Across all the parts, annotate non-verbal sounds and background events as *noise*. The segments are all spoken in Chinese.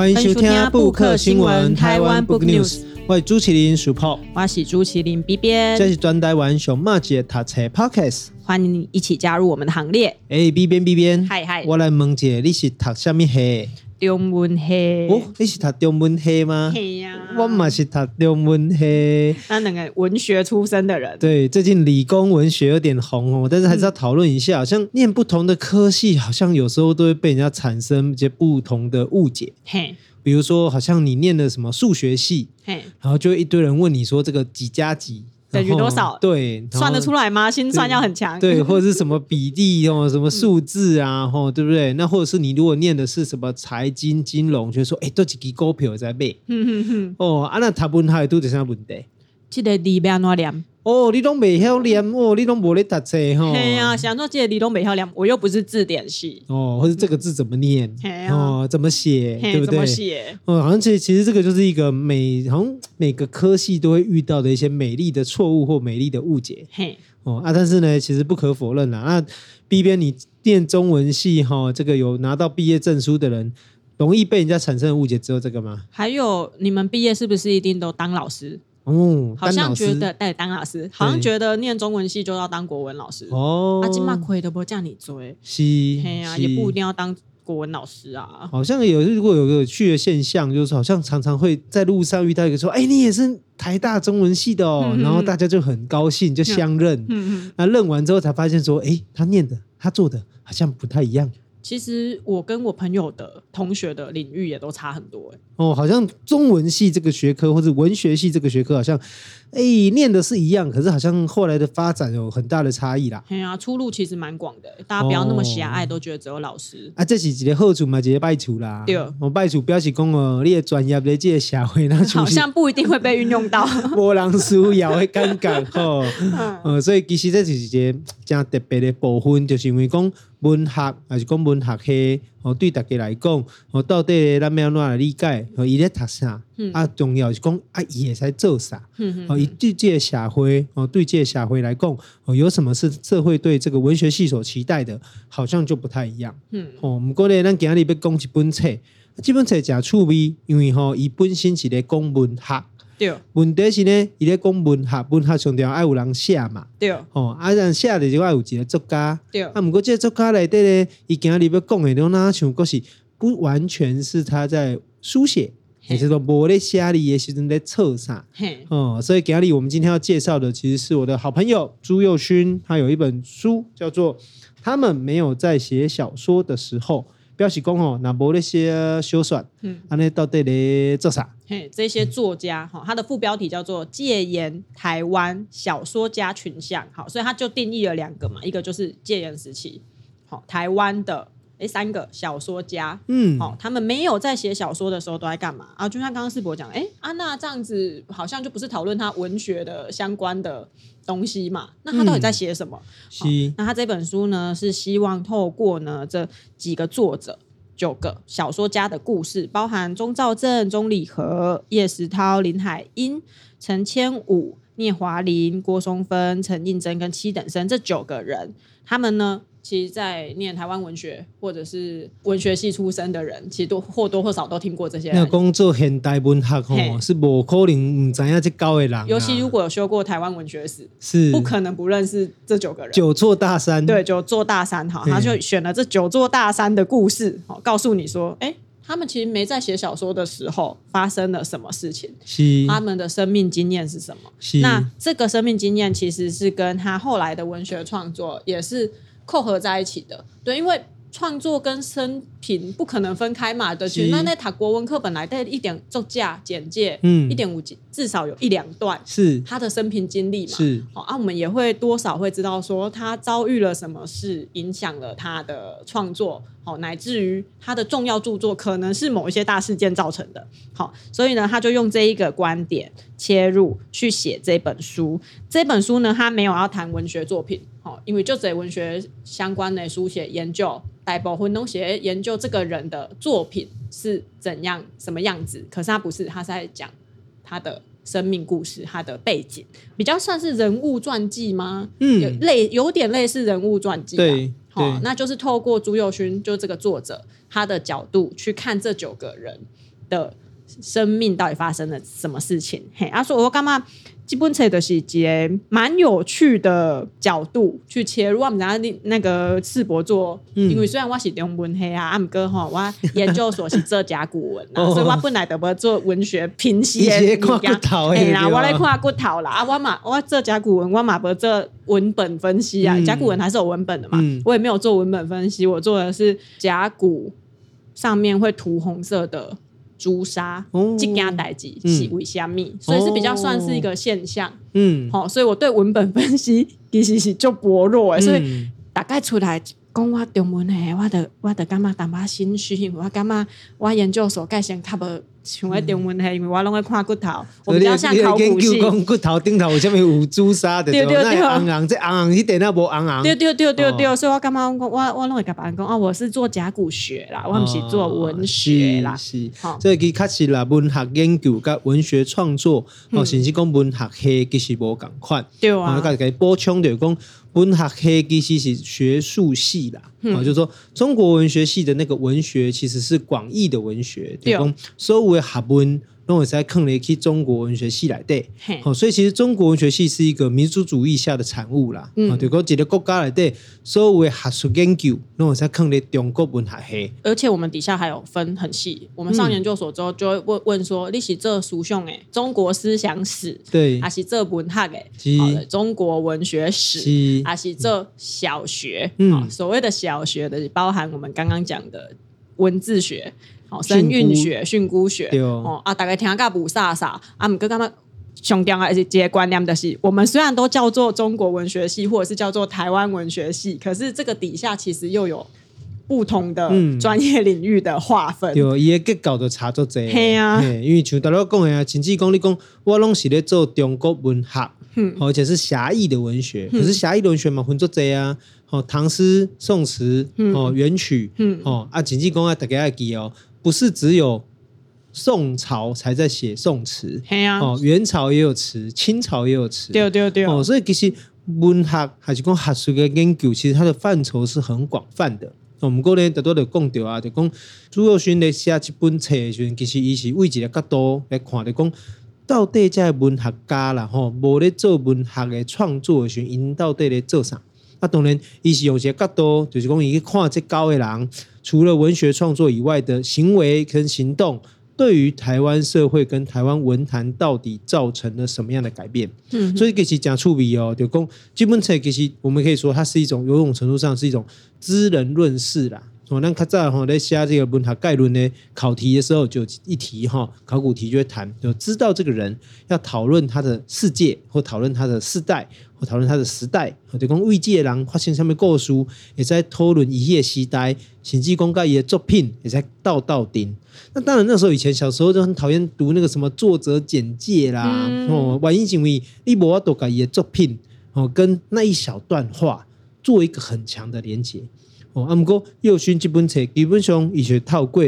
欢迎收听布克新闻台湾 Book News，我是朱麒麟 Super，，我是朱麒麟 B 边，这是专台湾熊马姐读册 Podcast，欢迎你一起加入我们的行列。哎，B 边 B 边，嗨嗨，我来问一下，你是读什么系？中文系。哦，你是读中文系吗？嘿呀、啊，我嘛是读中文系。那两个文学出身的人，对，最近理工文学有点红哦，但是还是要讨论一下，好像念不同的科系，好像有时候都会被人家产生一些不同的误解。嘿。比如说，好像你念的什么数学系，嘿，然后就一堆人问你说这个几加几等于多少？对，算得出来吗？心算要很强。对，或者是什么 *laughs* 比例哦，什么数字啊，吼、嗯，对不对？那或者是你如果念的是什么财经金融，就说哎，都几个股票在背。嗯嗯嗯。哦，啊，那他问他都是啥问题？这个字要怎么念？哦，你都没晓念哦，你都没在读册哈。对呀，想说这个你都没晓念，我又不是字典系。哦，或者这个字怎么念？嗯、哦，怎么写？对不对？怎么写？哦，好像其实其实这个就是一个每好像每个科系都会遇到的一些美丽的错误或美丽的误解。嘿，哦啊，但是呢，其实不可否认啦。那 B 编你念中文系哈、哦，这个有拿到毕业证书的人，容易被人家产生的误解只有这个吗？还有，你们毕业是不是一定都当老师？哦，好像觉得对当老师，好像觉得念中文系就要当国文老师哦。阿金马亏都不叫你追，是，嘿啊，也不一定要当国文老师啊。好像有如果有个有趣的现象，就是好像常常会在路上遇到一个说：“哎，你也是台大中文系的哦。嗯”然后大家就很高兴，就相认。嗯嗯。那认完之后才发现说：“哎，他念的，他做的好像不太一样。”其实我跟我朋友的同学的领域也都差很多哎。哦，好像中文系这个学科或者文学系这个学科好像。哎，念的是一样，可是好像后来的发展有很大的差异啦。对啊，出路其实蛮广的，大家不要那么狭隘，哦、都觉得只有老师。啊，这是一个好处嘛，一个坏处啦。对，我坏处表示讲哦，你的专业在这个社会那好像不一定会被运用到，*laughs* 没人需要会尴尬哈。呃、嗯，所以其实这是一个真特别的部分，就是因为讲文学还是讲文学系。哦，对大家来讲，哦，到底咱们要怎来理解？哦，伊咧读啥？嗯、啊，重要是讲啊，伊会使做啥？嗯哦，伊对这个社会，哦，对这个社会来讲，哦，有什么是社会对这个文学系所期待的？好像就不太一样。嗯，哦，不过呢，咱今日要讲一本册，这本册诚趣味，因为吼，伊本身是咧讲文学。对，问题是呢，伊咧讲文学，文学上条爱有人写嘛。对，哦，啊，人写的就爱有一个作家。对，啊，毋过这个作家内底咧，伊今日要讲的，拢哪像，佫是不完全是他在书写，也就是说无咧写哩，也是在册上。嘿，哦，所以今日我们今天要介绍的，其实是我的好朋友朱佑勋，他有一本书叫做《他们没有在写小说的时候》。表示讲吼，那无那些小说，嗯，安尼到底咧做啥？嘿，这些作家哈，他的副标题叫做“戒严台湾小说家群像”，好，所以他就定义了两个嘛，一个就是戒严时期，好，台湾的。诶，三个小说家，嗯，好、哦，他们没有在写小说的时候都在干嘛啊？就像刚刚世博讲，诶，安、啊、娜这样子好像就不是讨论他文学的相关的东西嘛？那他到底在写什么？是、嗯哦，那他这本书呢，是希望透过呢这几个作者九个小说家的故事，包含钟兆政、钟理和、叶石涛、林海音、陈千武、聂华林、郭松芬、陈映真跟七等生这九个人，他们呢？其实，在念台湾文学或者是文学系出身的人，其实都或多或少都听过这些。那工作现代文学吼，是不可能唔知影这高的人、啊。尤其如果有修过台湾文学史，是不可能不认识这九个人。九座大山，对，九座大山哈，他就选了这九座大山的故事，好，告诉你说，哎，他们其实没在写小说的时候发生了什么事情，是他们的生命经验是什么？是那这个生命经验其实是跟他后来的文学创作也是。扣合在一起的，对，因为创作跟生平不可能分开嘛的。其实那那塔国文课本来带一点作架简介，嗯，一点五集至少有一两段是他的生平经历嘛。是，好啊，我们也会多少会知道说他遭遇了什么事，影响了他的创作，好，乃至于他的重要著作可能是某一些大事件造成的。好，所以呢，他就用这一个观点切入去写这本书。这本书呢，他没有要谈文学作品。好，因为就这文学相关的书写研究，大部分都写研究这个人的作品是怎样、什么样子。可是他不是，他是在讲他的生命故事、他的背景，比较算是人物传记吗？嗯，有类有点类似人物传记。对，好，那就是透过朱友勋，就这个作者他的角度去看这九个人，的生命到底发生了什么事情。嘿，啊，说我干嘛？基本册的是一个蛮有趣的角度去切入。我们知道你那个世博做，嗯、因为虽然我是中文系啊，阿姆哥哈，我研究所是做甲骨文啊，哦、所以我本来都不做文学评析的。一看骨头，哎啦，我来看骨头啦。啊，我嘛，我做甲骨文，我嘛不做文本分析啊。甲骨文还是有文本的嘛，嗯、我也没有做文本分析，我做的是甲骨上面会涂红色的。朱砂，这件代志是为虾米？所以是比较算是一个现象。嗯，好，所以我对文本分析其实是就薄弱诶，所以大概出来讲我中文诶，我的我的感觉淡薄心虚，我感觉我研究所盖先较无。像我中文系，因为我拢爱看骨头，我比较像考古系。骨头顶头有啥物有朱砂的？对对对，红红这红红，迄点那无红红。对对对对对，所以我感觉我我我拢会甲别人讲啊，我是做甲骨学啦，我毋是做文学啦。是，所以佮确实啦，文学研究甲文学创作，哦，甚至讲文学系其实无共款。对啊。我甲你补充就是讲，文学系其实是学术系啦，啊，就是说中国文学系的那个文学其实是广义的文学，对讲所谓学问。那我在坑了去中国文学系来对，好，所以其实中国文学系是一个民族主义下的产物啦。嗯，对，个几个国家来对，所谓学术研究，那我在坑了中国文学系。而且我们底下还有分很细，我们上研究所之后就会问问说，你是做书上诶，中国思想史，对，还是做文学诶，好的，中国文学史，还是做小学，嗯，所谓的小学的包含我们刚刚讲的文字学。哦，生韵学、训詁学，哦啊，大概听个不飒飒，啊，毋过感觉上重要的是这个观念的是，我们虽然都叫做中国文学系，或者是叫做台湾文学系，可是这个底下其实又有不同的专业领域的划分。有伊个结构都差足济。系啊，因为像大家讲的啊，甚至讲你讲，我拢是咧做中国文学，嗯，而且是狭义的文学，可是狭义的文学嘛分足济啊，哦，唐诗、宋词，哦，元曲，嗯，哦，啊，甚至讲啊，大家要记哦。不是只有宋朝才在写宋词，啊、哦，元朝也有词，清朝也有词，对对对，哦，所以其实文学还是讲学术的研究，其实它的范畴是很广泛的。我们过年大多都讲到啊，就讲朱若勋咧写一本册的时候，其实伊是为一个角度来看的，讲到底这文学家啦，吼，无咧做文学的创作的时候，因到底咧做啥？啊，当然，伊是用一个角度，就是讲伊去看这高的人。除了文学创作以外的行为跟行动，对于台湾社会跟台湾文坛到底造成了什么样的改变？嗯，所以其实讲触笔哦，就讲基本上其实我们可以说，它是一种某种程度上是一种知人论事啦。哦，那较早哈在写这个文学概论呢，考题的时候就一题哈，考古题就会谈，就知道这个人要讨论他的世界，或讨论他的世代，或讨论他的时代。就讲未介人发现上面故事，也在讨论伊个时代，甚至讲伊的作品也在道道顶。那当然那时候以前小时候就很讨厌读那个什么作者简介啦，嗯、哦，万一因为你无法度甲伊的作品哦，跟那一小段话做一个很强的连接。哦，啊，毋过右勋这本册基本上伊是透过，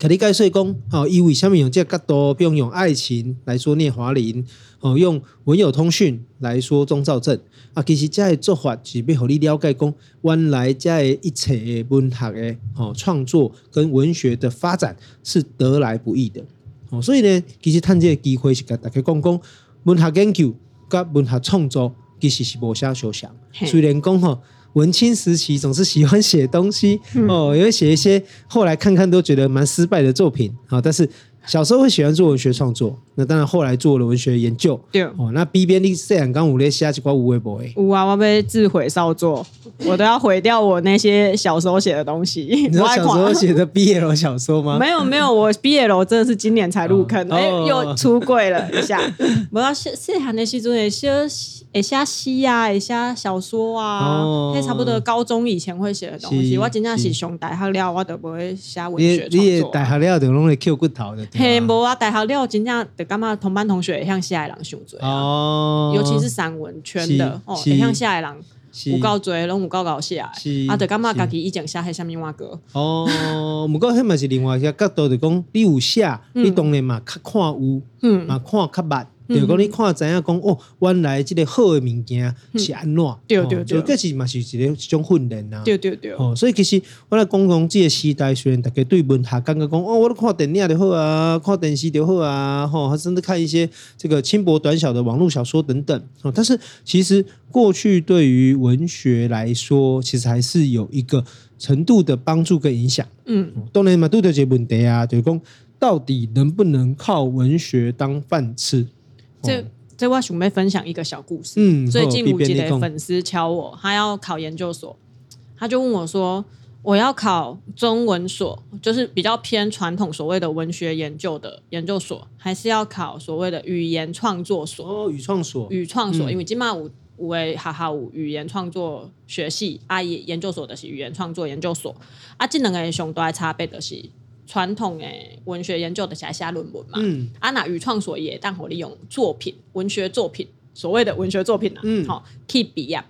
甲你解说讲，哦，伊为虾米用这个角度，比如用爱情来说聂华苓，哦，用文友通讯来说钟肇政，啊，其实这个做法是要互你了解讲，原来这个一切文学的哦创作跟文学的发展是得来不易的，哦，所以呢，其实趁这个机会是甲大家讲讲，文学研究甲文学创作其实是无相相像，虽然讲吼。文青时期总是喜欢写东西哦，也会写一些后来看看都觉得蛮失败的作品啊，但是。小时候会喜欢做文学创作，那当然后来做了文学研究。对哦，那 B 编你虽然刚五列下几块无微博诶，有啊，我被自毁少作，我都要毁掉我那些小时候写的东西。你知道小时候写的 BL 小说吗？*laughs* 没有没有，我 BL 真的是今年才入坑，哎、哦欸，又出柜了一下。我要写写韩的时候也写诶写诗啊，也写小说啊，那、哦、差不多高中以前会写的东西。我真正是上大学了，我都不会写文学创作。你大学了就拢会 Q 骨头的。嘿，无啊！大学了，真正就感觉同班同学会像写的人伤多啊，尤其是散文圈的哦，会像写的人有够侪，拢有够够写啊，就感觉家己以前写迄啥物碗歌。哦。不过迄嘛是另外一个角度，就讲你有写，你当然嘛较看有，嗯，嘛看较捌，就讲你看知影讲哦，原来这个好的物件是安怎？对对对，这是嘛是一个一种训练啊。对对对。哦，所以其实我来讲讲这个时代，虽然大家对文学感觉讲哦，我都看电影就好啊，看电视就好啊，吼，甚至看一些这个轻薄短小的网络小说等等。哦，但是其实过去对于文学来说，其实还是有一个程度的帮助跟影响。嗯，当然嘛，都有这个问题啊，就是讲到底能不能靠文学当饭吃？这这我准备分享一个小故事。嗯，最近有几个粉丝敲我，他要考研究所，他就问我说：“我要考中文所，就是比较偏传统所谓的文学研究的研究所，还是要考所谓的语言创作所？”哦，语创所，语创所，嗯、因为今嘛有有诶哈哈五语言创作学系，啊，研究所的是语言创作研究所，啊，这两个上大差别的是。传统诶，文学研究的写写论文嘛，嗯，啊那语创所也当好利用作品，文学作品，所谓的文学作品啊，嗯，好，可以毕业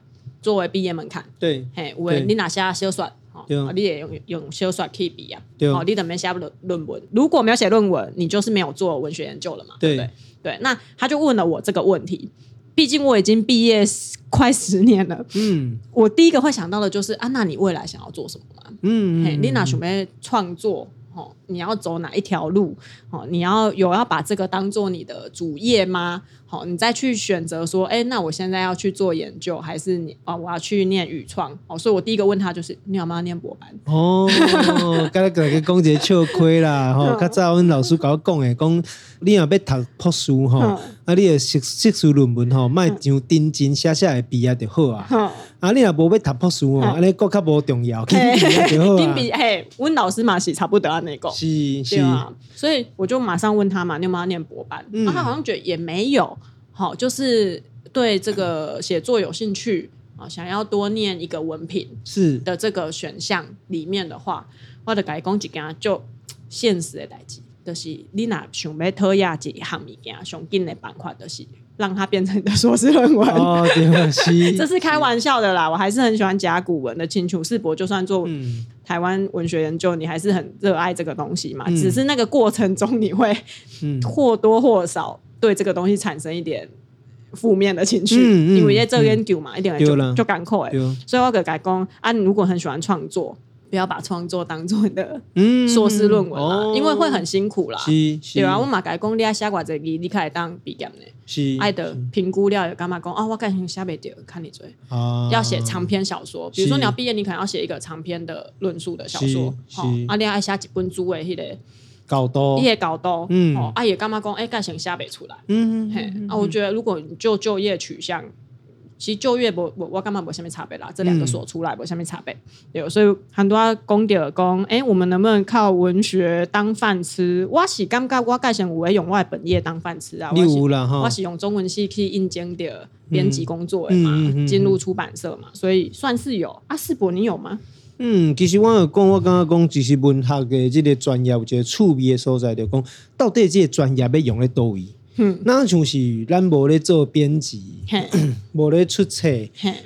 作为毕业门槛，对，嘿，有诶，你哪写小说，好，你也用用小说可以毕业，对，好，你等没写论论文，如果没有写论文，你就是没有做文学研究了嘛，对。不对？对，那他就问了我这个问题，毕竟我已经毕业快十年了，嗯，我第一个会想到的就是啊，那你未来想要做什么嘛？嗯，嘿，你哪准备创作？哦，你要走哪一条路？哦，你要有要把这个当做你的主业吗？好，你再去选择说，哎，那我现在要去做研究，还是你啊、哦？我要去念语创？哦，所以我第一个问他就是，你有没有念博班？哦，刚才个讲一个笑亏啦，*laughs* 吼，较早阮老师甲我讲诶，讲你若要读博士吼，啊，你诶硕硕士论文吼，莫上认真写写会毕业就好啊。啊，你若无要读博士吼，安尼阁较无重要，紧毕业就好啊。嘿，阮老师嘛是差不多安尼讲，是是啊，所以我就马上问他嘛，你有没有念博班？嗯，他好像觉得也没有。好，就是对这个写作有兴趣啊，想要多念一个文凭是的这个选项里面的话，我的改工几件就现实的代志，就是你若想要讨厌一项物件，上紧的办法就是让它变成你的硕士论文。哦，对，*laughs* 这是开玩笑的啦，我还是很喜欢甲骨文的清楚世博，就算做台湾文学研究，你还是很热爱这个东西嘛。嗯、只是那个过程中，你会或多或少。对这个东西产生一点负面的情绪，嗯嗯、因为在这研究嘛，嗯、一点就了就赶快，了所以我给改工啊，你如果很喜欢创作，不要把创作当做你的硕士论文啦，嗯、因为会很辛苦啦。对啊，我嘛改工，你要写寡这字，你可以当毕业呢。是，爱的评估了有干嘛讲啊？我感觉写不掉，看你做。啊，要写长篇小说，比如说你要毕业，你可能要写一个长篇的论述的小说。好，啊，你要写几本书诶，迄个。搞多，也搞多，嗯，哦，啊也干嘛讲，哎，干成下北出来，嗯嗯，嘿，啊，我觉得如果你就就业取向，其实就业不我我干嘛不下面差别啦，这两个所出来不下面差别，对，所以很多公点讲，哎，我们能不能靠文学当饭吃？我是感觉我改成我会用我的本业当饭吃啊，我是用中文系去应征的编辑工作的嘛，进入出版社嘛，所以算是有。啊，世博你有吗？嗯，其实我有讲，我刚刚讲，其实文学的这个专业有一个趣味的所在，就讲到底这个专业要用在倒位。嗯，那像是咱无咧做编辑，*clears throat* 无咧出册，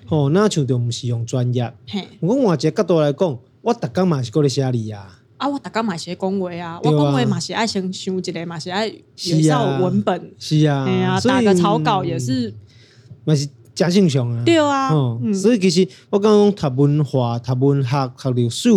吼，那像就毋是用专业。我换一个角度来讲，我逐工嘛是过咧写字啊。啊，我逐工嘛是咧讲话啊，我讲话嘛是爱先想一个，嘛是爱有一套文本。是啊，哎呀，打个草稿也是，嘛是。真正常啊，对啊，所以其实我刚刚读文化、读文学、读历史，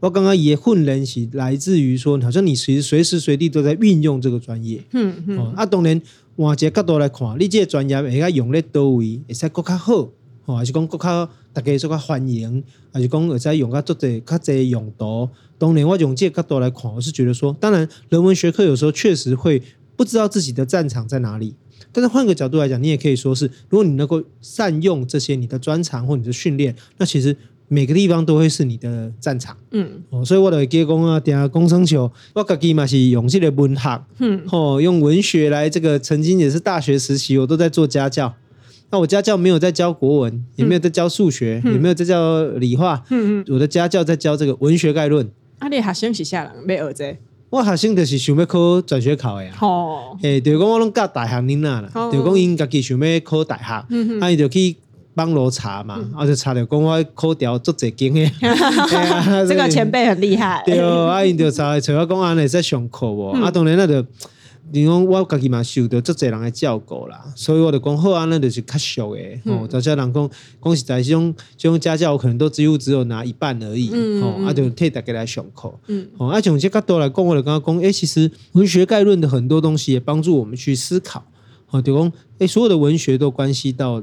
我刚刚也训练是来自于说，好像你随随时随地都在运用这个专业。嗯嗯。哦、啊，当然换一个角度来看，你这个专业会该用在倒位，会使更加好，哦，还是讲更加大家更加欢迎，还是讲会使用较做者较侪用途。当然，我用这个角度来看，我是觉得说，当然人文学科有时候确实会不知道自己的战场在哪里。但是换个角度来讲，你也可以说是，如果你能够善用这些你的专长或你的训练，那其实每个地方都会是你的战场。嗯，哦，所以我的结工啊，点下工生球，我自己嘛是用这个文学，嗯，哦，用文学来这个，曾经也是大学时期，我都在做家教。那我家教没有在教国文，也没有在教数学，嗯、也没有在教理化，嗯嗯，我的家教在教这个文学概论。啊，你学生是啥人？没儿子。我学生就是想要考转学考的呀，诶，就讲我拢教大学囡仔啦，就讲因家己想要考大学，啊，伊就去帮罗查嘛，啊，就查着讲我考调做侪经诶，*laughs* 这个前辈很厉害，*laughs* 对，啊，因就查找我讲安尼在上课无，啊，当然那就你讲我家己嘛受到足侪人的照顾啦，所以我就讲好啊，那就是较俗的哦。大家人讲讲实在，这种这种家教我可能都只有只有拿一半而已，嗯、哦，啊就替大家来上课，嗯，哦，啊从这角度来讲，我就刚刚讲，诶，其实文学概论的很多东西也帮助我们去思考，哦，就讲，诶，所有的文学都关系到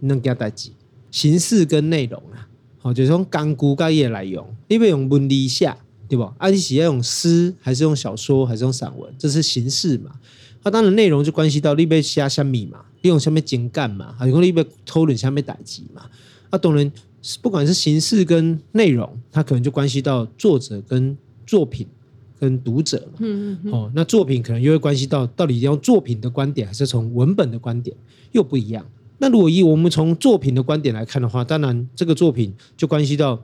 那个代志，形式跟内容啊，哦，就是从钢骨概念来用，你要用文理写。对吧？啊，你是要用诗，还是用小说，还是用散文？这是形式嘛？那、啊、当然内容就关系到你被写什么嘛，利用什么情感嘛，还有你被讨论什么代志嘛？啊，当然，不管是形式跟内容，它可能就关系到作者跟作品跟读者嘛。嗯嗯嗯。哦，那作品可能又会关系到到底要用作品的观点，还是从文本的观点，又不一样。那如果以我们从作品的观点来看的话，当然这个作品就关系到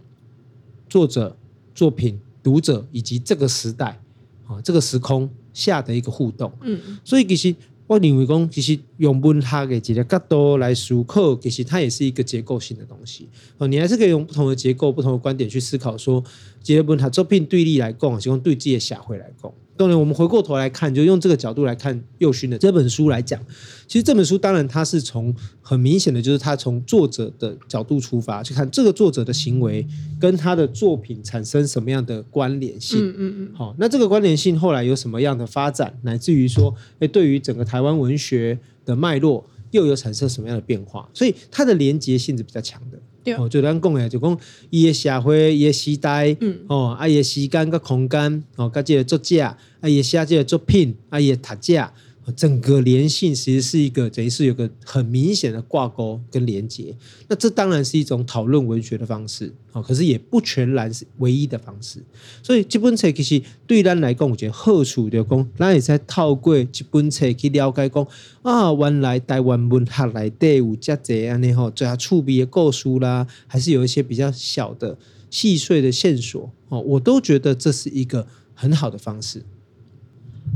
作者作品。读者以及这个时代，啊，这个时空下的一个互动，嗯，所以其实我认为讲，其实用文学的这个角度来思考，其实它也是一个结构性的东西，哦，你还是可以用不同的结构、不同的观点去思考，说，这个文学作品对立来讲，是讲对自己的社会来讲。当然，我们回过头来看，就用这个角度来看右勋的这本书来讲，其实这本书当然它是从很明显的就是他从作者的角度出发去看这个作者的行为跟他的作品产生什么样的关联性。嗯嗯嗯。好，那这个关联性后来有什么样的发展，乃至于说，诶，对于整个台湾文学的脉络又有产生什么样的变化？所以它的连结性是比较强的。哦，就咱讲诶，就讲伊诶社会、伊诶时代，嗯，哦，啊，伊诶时间甲空间，哦，甲即个作者，啊，伊写即个作品，啊，伊诶读者。整个连性其实是一个等于是有个很明显的挂钩跟连接，那这当然是一种讨论文学的方式啊，可是也不全然是唯一的方式。所以这本书其实对咱来讲，我觉得好处就讲，咱也在透过这本书去了解讲啊，原来台湾文学来底有这侪安尼吼，最下触笔的故事啦，还是有一些比较小的细碎的线索哦，我都觉得这是一个很好的方式。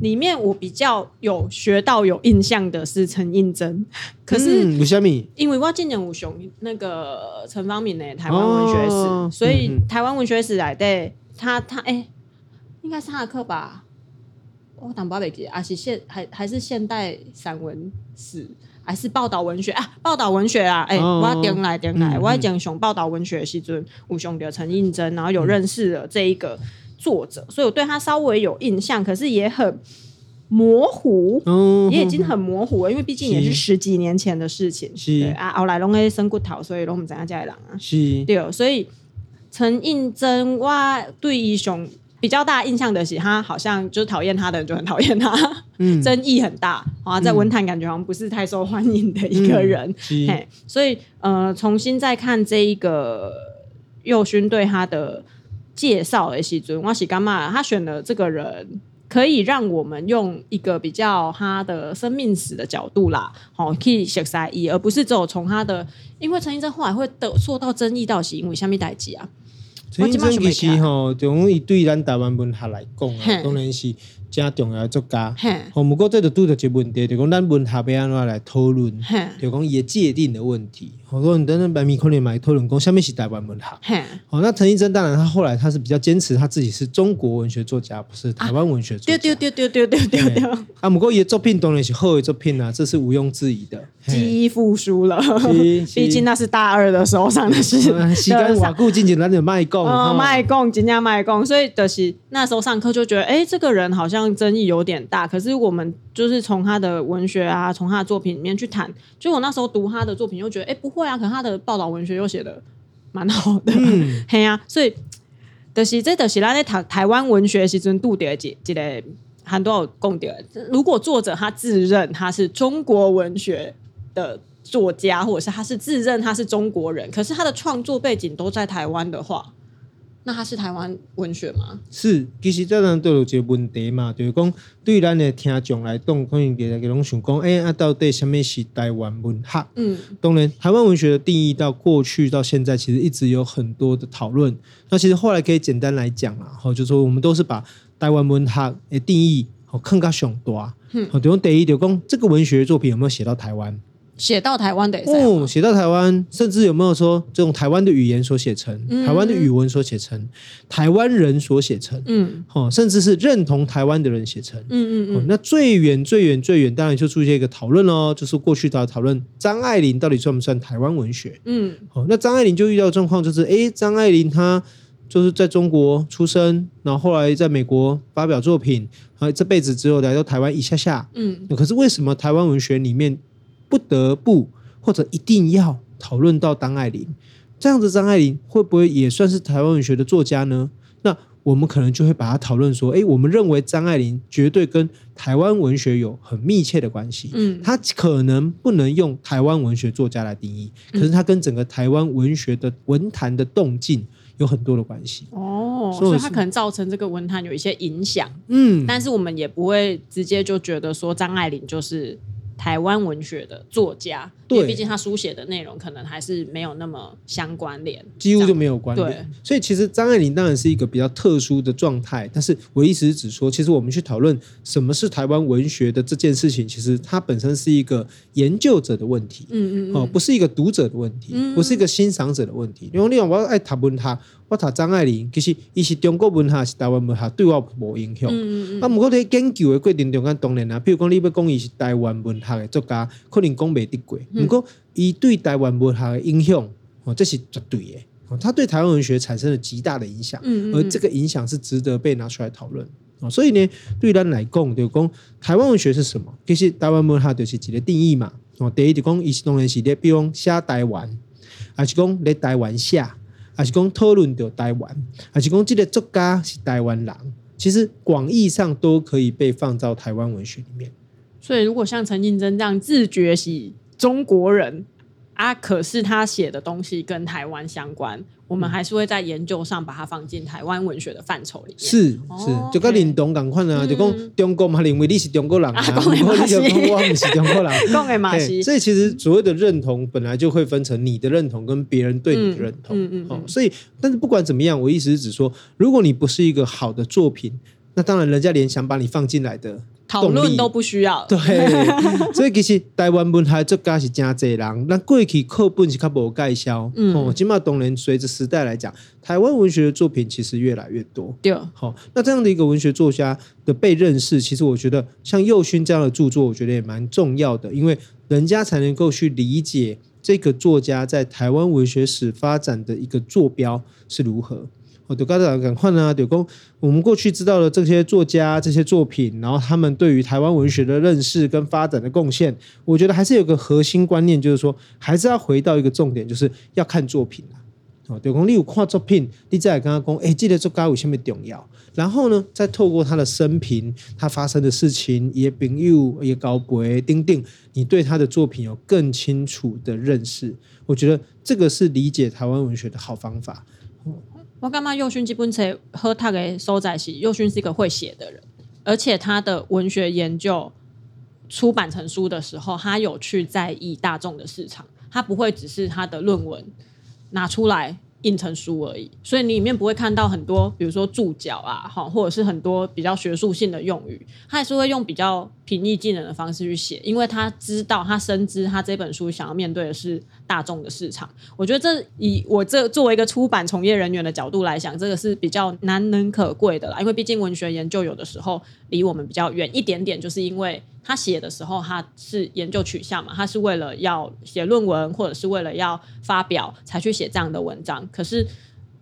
里面我比较有学到有印象的是陈映真，可是为什么？因为我今年有熊那个陈方敏呢台湾文学史，哦、所以台湾文学史来的他他哎、欸，应该是他的课吧？我当不记得，还是现还还是现代散文史，还是报道文学啊？报道文学啊！哎、欸，哦、我要点来点来，嗯、我要讲熊报道文学时阵，有熊的陈映真，然后有认识了这一个。作者，所以我对他稍微有印象，可是也很模糊，嗯、也已经很模糊了，因为毕竟也是十几年前的事情。是啊，后来拢会生骨头，所以拢不知影这样人啊。是，对，所以陈映真，我对于熊比较大印象的是，他好像就是讨厌他的人就很讨厌他，嗯，争议很大啊，在文坛感觉好像不是太受欢迎的一个人。嗯、嘿，所以呃，重新再看这一个右勋对他的。介绍的时阵，我是干嘛他选的这个人，可以让我们用一个比较他的生命史的角度啦，好去写三一，而不是只有从他的，因为陈医生后来会得受到争议，到是因为虾米代志啊？陈医生其实吼，从伊对咱台湾文学来讲啊，当然是。真重要的作家，哦，不过这就拄到一个问题，就讲咱文学要安怎来讨论，就讲伊个界定的问题。好多人等等，白米可能买讨论讲，下面是台湾文学。好，那陈映真当然他后来他是比较坚持他自己是中国文学作家，不是台湾文学作家。丢丢丢丢丢丢丢。啊，不过伊个作品当然是好的作品啊，这是毋庸置疑的。记忆复苏了，毕竟那是大二的时候上的事。时间瓦固进前咱就卖讲，卖讲，真正卖讲，所以就是那时候上课就觉得，哎，这个人好像。争议有点大，可是我们就是从他的文学啊，从他的作品里面去谈。就我那时候读他的作品，又觉得，哎、欸，不会啊，可是他的报道文学又写的蛮好的，嗯，*laughs* 嘿啊，所以，就是这就是咱在台台湾文学时阵度的几几个很多有共点。如果作者他自认他是中国文学的作家，或者是他是自认他是中国人，可是他的创作背景都在台湾的话。那他是台湾文学吗？是，其实这样都有一个问题嘛，就是讲对咱的听众来讲，可能给他给拢想讲，哎、欸，啊，到底什么是台湾文学？嗯，当然，台湾文学的定义到过去到现在，其实一直有很多的讨论。那其实后来可以简单来讲啊，好，就是说我们都是把台湾文学的定义哦更加上大。嗯，好，比如第一，就讲这个文学作品有没有写到台湾？写到台湾的哦，写到台湾，甚至有没有说这种台湾的语言所写成，嗯、台湾的语文所写成，台湾人所写成，嗯，哦，甚至是认同台湾的人写成，嗯嗯嗯、哦。那最远最远最远，当然就出现一个讨论喽，就是过去的讨论张爱玲到底算不算台湾文学？嗯，哦，那张爱玲就遇到状况，就是哎，张爱玲她就是在中国出生，然后后来在美国发表作品，啊，这辈子只有来到台湾一下下，嗯，可是为什么台湾文学里面？不得不或者一定要讨论到张爱玲，这样子张爱玲会不会也算是台湾文学的作家呢？那我们可能就会把它讨论说，诶，我们认为张爱玲绝对跟台湾文学有很密切的关系。嗯，她可能不能用台湾文学作家来定义，可是她跟整个台湾文学的文坛的动静有很多的关系。哦，所以她可能造成这个文坛有一些影响。嗯，但是我们也不会直接就觉得说张爱玲就是。台湾文学的作家，对，因为毕竟他书写的内容可能还是没有那么相关联，几乎就没有关联。所以其实张爱玲当然是一个比较特殊的状态，但是我意思是指说，其实我们去讨论什么是台湾文学的这件事情，其实它本身是一个研究者的问题，嗯嗯，嗯，哦，不是一个读者的问题，嗯嗯，不是一个欣赏者的问题。因为你讲我要爱讨论他。我读张爱玲，其实伊是中国文学，是台湾文学，对我无影响。嗯嗯啊，毋过伫研究的过程中间，当然啊，比如讲你要讲伊是台湾文学的作家，可能讲未得过。毋过伊对台湾文学的影响，哦，这是绝对的。哦，他对台湾文学产生了极大的影响。嗯，嗯，而这个影响是值得被拿出来讨论。哦，所以呢，对咱来讲，就讲台湾文学是什么？其实台湾文学就是一个定义嘛。哦，第一就讲伊是当然是咧，比如讲写台湾，还是讲咧台湾写。还是讲讨论到台湾，还是讲这个作家是台湾人，其实广义上都可以被放到台湾文学里面。所以，如果像陈映真这样自觉是中国人啊，可是他写的东西跟台湾相关。我们还是会在研究上把它放进台湾文学的范畴里面。是是，哦、就跟林东共款啊，嗯、就讲中国嘛，认为你是中国人啊，讲的 *laughs* 马西，我不是中国人，*laughs* 讲的嘛是。所以其实所谓的认同本来就会分成你的认同跟别人对你的认同。嗯嗯，嗯，嗯。所以，但是不管怎么样，我意思是指说，如果你不是一个好的作品，那当然人家连想把你放进来的。讨论都不需要。对，*laughs* 所以其实台湾文学作家是真济人，那过去课本是较无介绍。嗯，哦，起码当然随着时代来讲，台湾文学的作品其实越来越多。对，好，那这样的一个文学作家的被认识，其实我觉得像右勋这样的著作，我觉得也蛮重要的，因为人家才能够去理解这个作家在台湾文学史发展的一个坐标是如何。我就刚才讲话呢，就讲我们过去知道的这些作家、这些作品，然后他们对于台湾文学的认识跟发展的贡献，我觉得还是有个核心观念，就是说还是要回到一个重点，就是要看作品啊。哦，就讲你有看作品，你再来跟他讲，哎，这个作家为什么重要？然后呢，再透过他的生平、他发生的事情，也朋友也高博丁丁，你对他的作品有更清楚的认识。我觉得这个是理解台湾文学的好方法。我干嘛？右勋基本册和他给收在一起。右勋是一个会写的人，而且他的文学研究出版成书的时候，他有去在意大众的市场，他不会只是他的论文拿出来。印成书而已，所以你里面不会看到很多，比如说注脚啊，哈，或者是很多比较学术性的用语，他还是会用比较平易近人的方式去写，因为他知道，他深知他这本书想要面对的是大众的市场。我觉得这以我这作为一个出版从业人员的角度来讲，这个是比较难能可贵的啦，因为毕竟文学研究有的时候离我们比较远一点点，就是因为。他写的时候，他是研究取向嘛，他是为了要写论文，或者是为了要发表才去写这样的文章。可是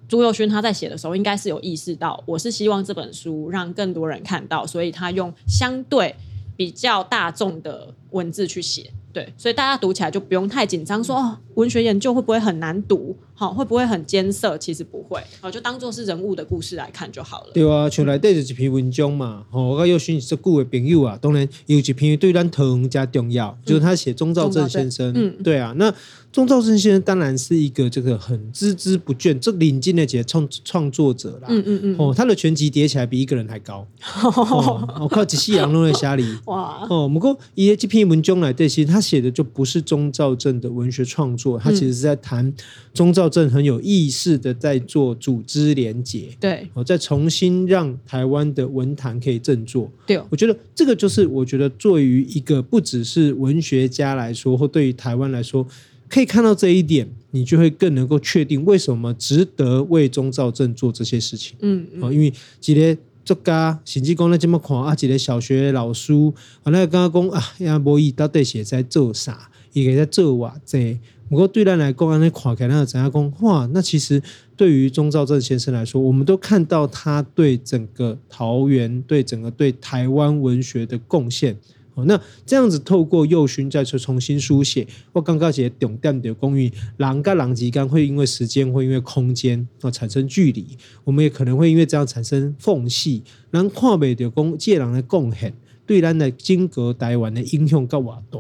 朱佑勋他在写的时候，应该是有意识到，我是希望这本书让更多人看到，所以他用相对比较大众的文字去写。对，所以大家读起来就不用太紧张，说哦，文学研究会不会很难读？好，会不会很艰涩？其实不会，好，就当做是人物的故事来看就好了。对啊，像来对着一篇文章嘛，吼，我又选这古的朋友啊，当然有一篇对咱同行加重要，就是他写钟肇政先生，嗯，对啊，那钟肇政先生当然是一个这个很孜孜不倦、这领进的几个创创作者啦，嗯嗯嗯，哦，他的全集叠起来比一个人还高，*laughs* 我靠，几夕阳都在下里，*laughs* 哇，哦，不过伊的这篇文章来对，其实他。写的就不是钟兆镇的文学创作，他其实是在谈钟兆镇很有意识的在做组织连结，对，我再重新让台湾的文坛可以振作。对，我觉得这个就是我觉得作为一个不只是文学家来说，或对于台湾来说，可以看到这一点，你就会更能够确定为什么值得为钟兆镇做这些事情。嗯，嗯，因为今天。作家甚至讲，那这么看啊，一个小学老师，啊，那个刚刚讲啊，呀，无伊到底是在做啥？伊个在做哇这。不过对咱来讲，安尼看起来，那怎样讲？哇，那其实对于钟肇政先生来说，我们都看到他对整个桃园、对整个对台湾文学的贡献。那这样子透过右勋再去重新书写，我刚刚写重点的公寓，人跟人之间会因为时间，会因为空间而产生距离，我们也可能会因为这样产生缝隙，人看不到公借人的贡献，对咱的金阁台湾的影响更瓦大。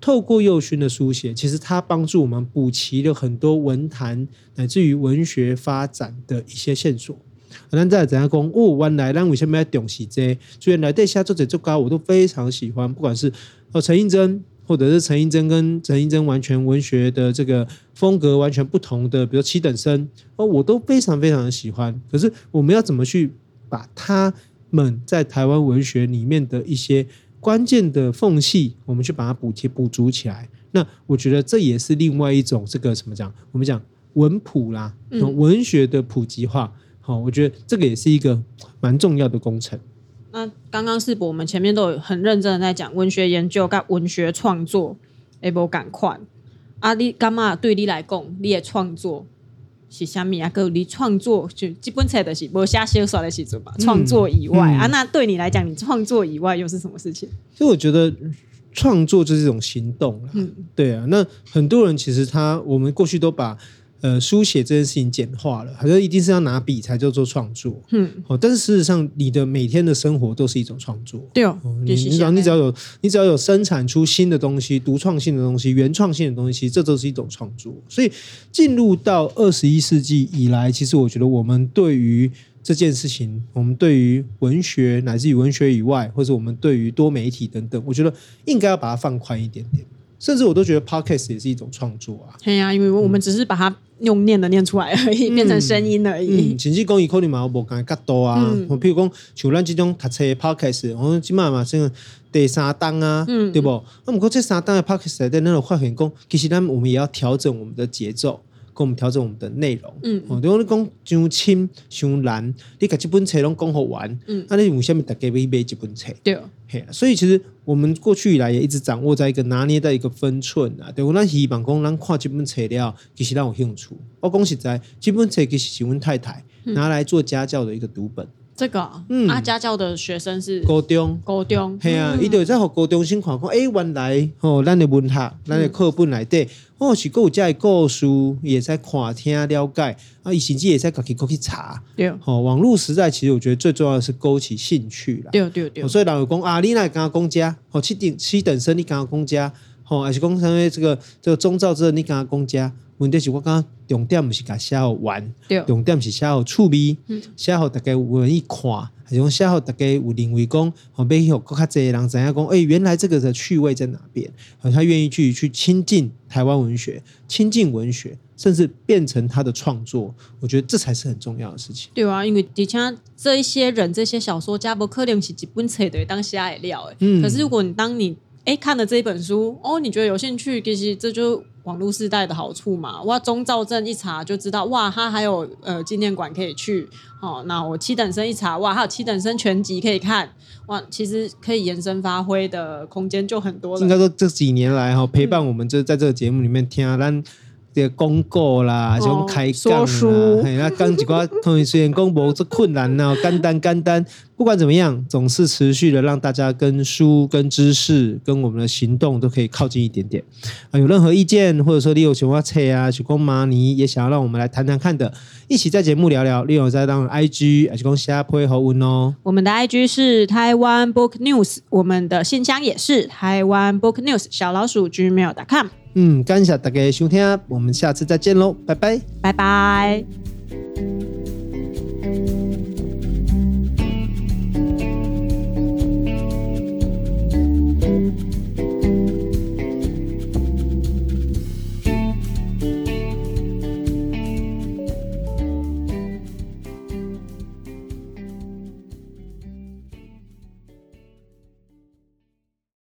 透过右勋的书写，其实它帮助我们补齐了很多文坛乃至于文学发展的一些线索。咱再怎样讲哦，原来咱为什么要重视这个？所以来对下作者作家我都非常喜欢，不管是哦陈映真，或者是陈映真跟陈映真完全文学的这个风格完全不同的，比如七等生哦，我都非常非常的喜欢。可是我们要怎么去把他们在台湾文学里面的一些关键的缝隙，我们去把它补贴补足起来？那我觉得这也是另外一种这个什么讲？我们讲文普啦，文学的普及化。好，我觉得这个也是一个蛮重要的工程。那刚刚世博，我们前面都有很认真的在讲文学研究跟文学创作，哎，不赶快啊！你干嘛对你来讲，你的创作是虾米啊？哥，你创作就基本册的是无写小说的时阵嘛？创作以外、嗯嗯、啊，那对你来讲，你创作以外又是什么事情？所以我觉得创作就是一种行动。嗯，对啊。那很多人其实他，我们过去都把。呃，书写这件事情简化了，好像一定是要拿笔才叫做创作。嗯，哦，但是事实上，你的每天的生活都是一种创作。对哦，你你只要你只要有你只要有生产出新的东西、独创性的东西、原创性的东西，这都是一种创作。所以进入到二十一世纪以来，其实我觉得我们对于这件事情，我们对于文学乃至于文学以外，或者我们对于多媒体等等，我觉得应该要把它放宽一点点。甚至我都觉得 Podcast 也是一种创作啊。对呀，因为我们只是把它用念的念出来而已，嗯、变成声音而已。甚至讲有可能嘛无讲较多啊。我譬如讲像咱这种读册的 Podcast，我们起码嘛算第三档啊，嗯、对不？那么过这三档的 Podcast 在那种发现讲，其实咱我们也要调整我们的节奏。跟我们调整我们的内容，嗯，哦，如果你讲上深上难，你把这本册拢讲好完，嗯，那你为什么大家要买这本册？对，嘿，所以其实我们过去以来也一直掌握在一个拿捏在一个分寸啊，对，我那希望讲咱看这本册了，其实让我兴趣。我讲实在，这本册其实是阮太太拿来做家教的一个读本。这个，嗯，啊，家教的学生是高中，高中，系啊，伊就在学高中生看看，欸，原来吼，咱的文学，咱的课本内底，哦，是有这故事，也在看听了解，啊，伊甚至也在家己过去查，对，哦，网络时代其实我觉得最重要的是勾起兴趣啦，对对对，所以人有讲啊，你来刚刚公家，哦，七等七等生你刚刚公家，哦，还是讲因为这个这个宗教之后你跟他公家。问题是我刚刚重点不是甲写好玩，重点是写好趣味，写好大家有愿意看，还是讲写好大家有认为讲，后背后更加侪人知影讲，哎，原来这个的趣味在哪边？好他愿意去去亲近台湾文学，亲近文学，甚至变成他的创作，我觉得这才是很重要的事情。对啊，因为底下这一些人，这些小说家，不可能是一本册的当写的。嗯。可是如果你当你哎看了这一本书，哦，你觉得有兴趣，其实这就。网络时代的好处嘛，哇，中兆正一查就知道，哇，他还有呃纪念馆可以去，哦，那我七等生一查，哇，还有七等生全集可以看，哇，其实可以延伸发挥的空间就很多了。应该说这几年来哈，陪伴我们就在这个节目里面听咱。这个公告啦，什么开讲啦，嘿，那讲几寡，同学虽然公布这困难呢，*laughs* 简单简单，不管怎么样，总是持续的让大家跟书、跟知识、跟我们的行动都可以靠近一点点。啊，有任何意见，或者说你有什么册啊、许光妈你也想要让我们来谈谈看的，一起在节目聊聊。你有在当 IG 还是讲下配合文哦？我们的 IG 是台湾 Book News，我们的信箱也是台湾 Book News 小老鼠 gmail.com。嗯感谢大家收听我们下次再见喽拜拜。拜拜。